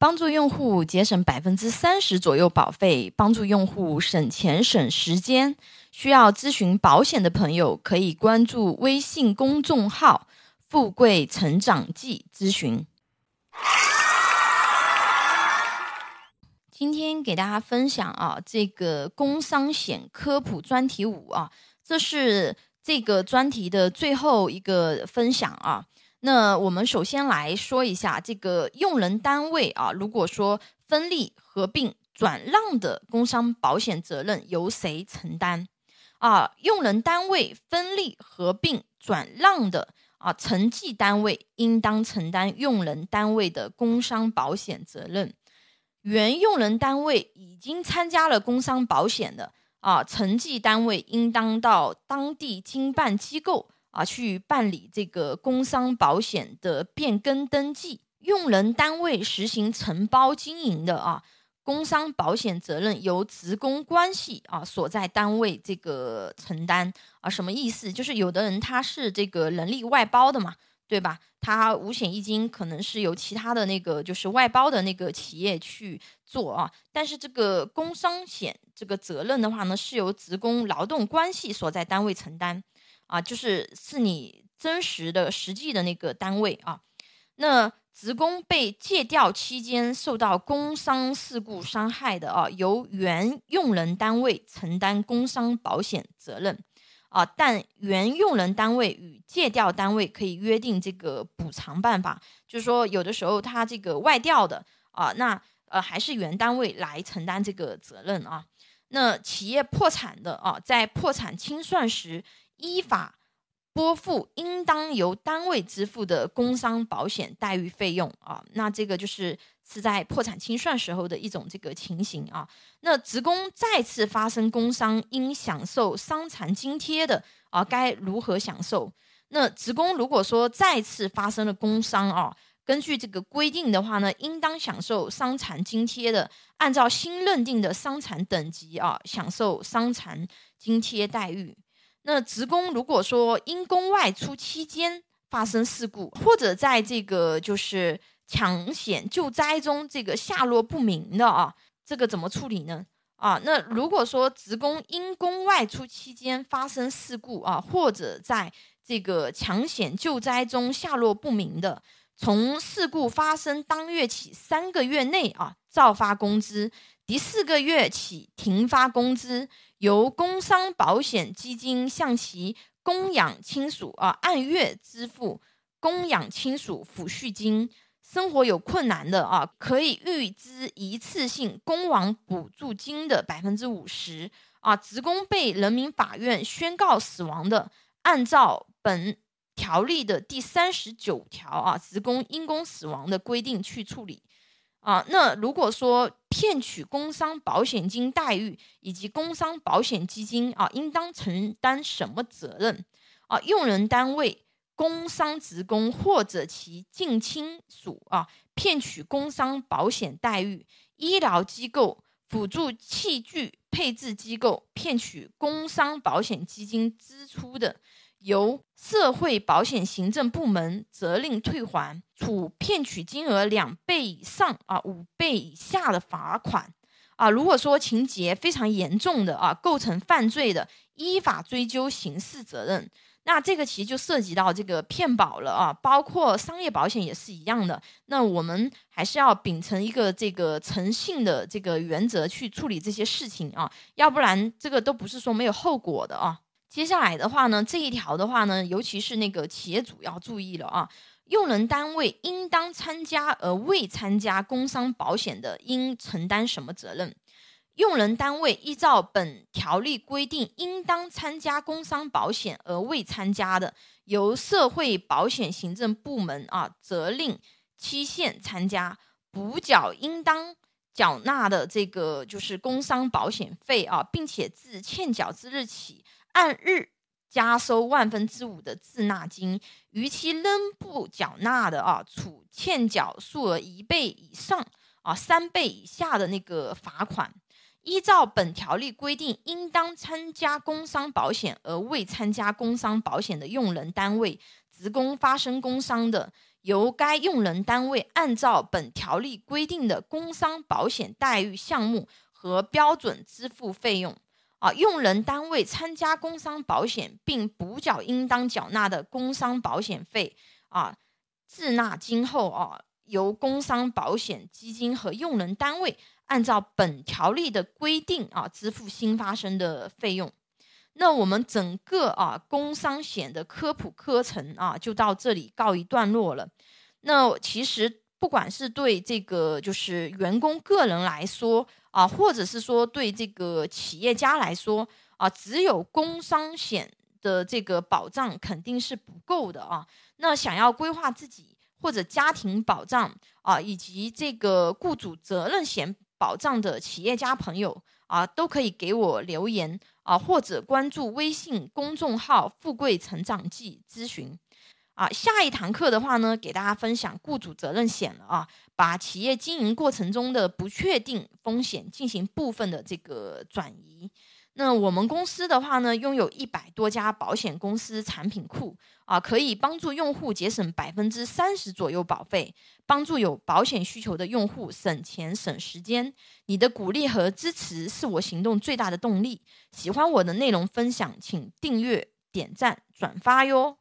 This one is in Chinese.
帮助用户节省百分之三十左右保费，帮助用户省钱省时间。需要咨询保险的朋友，可以关注微信公众号“富贵成长记”咨询。今天给大家分享啊，这个工伤险科普专题五啊，这是这个专题的最后一个分享啊。那我们首先来说一下这个用人单位啊，如果说分立、合并、转让的工伤保险责任由谁承担？啊，用人单位分立、合并、转让的啊，承继单位应当承担用人单位的工伤保险责任。原用人单位已经参加了工伤保险的啊，承继单位应当到当地经办机构。啊，去办理这个工伤保险的变更登记，用人单位实行承包经营的啊，工伤保险责任由职工关系啊所在单位这个承担啊，什么意思？就是有的人他是这个人力外包的嘛，对吧？他五险一金可能是由其他的那个就是外包的那个企业去做啊，但是这个工伤险这个责任的话呢，是由职工劳动关系所在单位承担。啊，就是是你真实的、实际的那个单位啊。那职工被借调期间受到工伤事故伤害的啊，由原用人单位承担工伤保险责任啊。但原用人单位与借调单位可以约定这个补偿办法，就是说有的时候他这个外调的啊，那呃还是原单位来承担这个责任啊。那企业破产的啊，在破产清算时。依法拨付应当由单位支付的工伤保险待遇费用啊，那这个就是是在破产清算时候的一种这个情形啊。那职工再次发生工伤应享受伤残津贴的啊，该如何享受？那职工如果说再次发生了工伤啊，根据这个规定的话呢，应当享受伤残津贴的，按照新认定的伤残等级啊，享受伤残津贴待遇。那职工如果说因公外出期间发生事故，或者在这个就是抢险救灾中这个下落不明的啊，这个怎么处理呢？啊，那如果说职工因公外出期间发生事故啊，或者在这个抢险救灾中下落不明的，从事故发生当月起三个月内啊，照发工资。第四个月起停发工资，由工伤保险基金向其供养亲属啊按月支付供养亲属抚恤金。生活有困难的啊，可以预支一次性工亡补助金的百分之五十啊。职工被人民法院宣告死亡的，按照本条例的第三十九条啊，职工因公死亡的规定去处理。啊，那如果说骗取工伤保险金待遇以及工伤保险基金啊，应当承担什么责任？啊，用人单位、工伤职工或者其近亲属啊，骗取工伤保险待遇；医疗机构、辅助器具配置机构骗取工伤保险基金支出的。由社会保险行政部门责令退还，处骗取金额两倍以上啊五倍以下的罚款啊。如果说情节非常严重的啊，构成犯罪的，依法追究刑事责任。那这个其实就涉及到这个骗保了啊，包括商业保险也是一样的。那我们还是要秉承一个这个诚信的这个原则去处理这些事情啊，要不然这个都不是说没有后果的啊。接下来的话呢，这一条的话呢，尤其是那个企业主要注意了啊，用人单位应当参加而未参加工伤保险的，应承担什么责任？用人单位依照本条例规定，应当参加工伤保险而未参加的，由社会保险行政部门啊责令期限参加，补缴应当缴纳的这个就是工伤保险费啊，并且自欠缴之日起。按日加收万分之五的滞纳金，逾期仍不缴纳的啊，处欠缴数额一倍以上啊三倍以下的那个罚款。依照本条例规定，应当参加工伤保险而未参加工伤保险的用人单位，职工发生工伤的，由该用人单位按照本条例规定的工伤保险待遇项目和标准支付费用。啊，用人单位参加工伤保险并补缴应当缴纳的工伤保险费啊，滞纳金后啊，由工伤保险基金和用人单位按照本条例的规定啊，支付新发生的费用。那我们整个啊工伤险的科普课程啊，就到这里告一段落了。那其实不管是对这个就是员工个人来说啊，或者是说对这个企业家来说啊，只有工伤险的这个保障肯定是不够的啊。那想要规划自己或者家庭保障啊，以及这个雇主责任险保障的企业家朋友啊，都可以给我留言。啊，或者关注微信公众号“富贵成长记”咨询。啊，下一堂课的话呢，给大家分享雇主责任险了啊，把企业经营过程中的不确定风险进行部分的这个转移。那我们公司的话呢，拥有一百多家保险公司产品库啊，可以帮助用户节省百分之三十左右保费，帮助有保险需求的用户省钱省时间。你的鼓励和支持是我行动最大的动力。喜欢我的内容分享，请订阅、点赞、转发哟。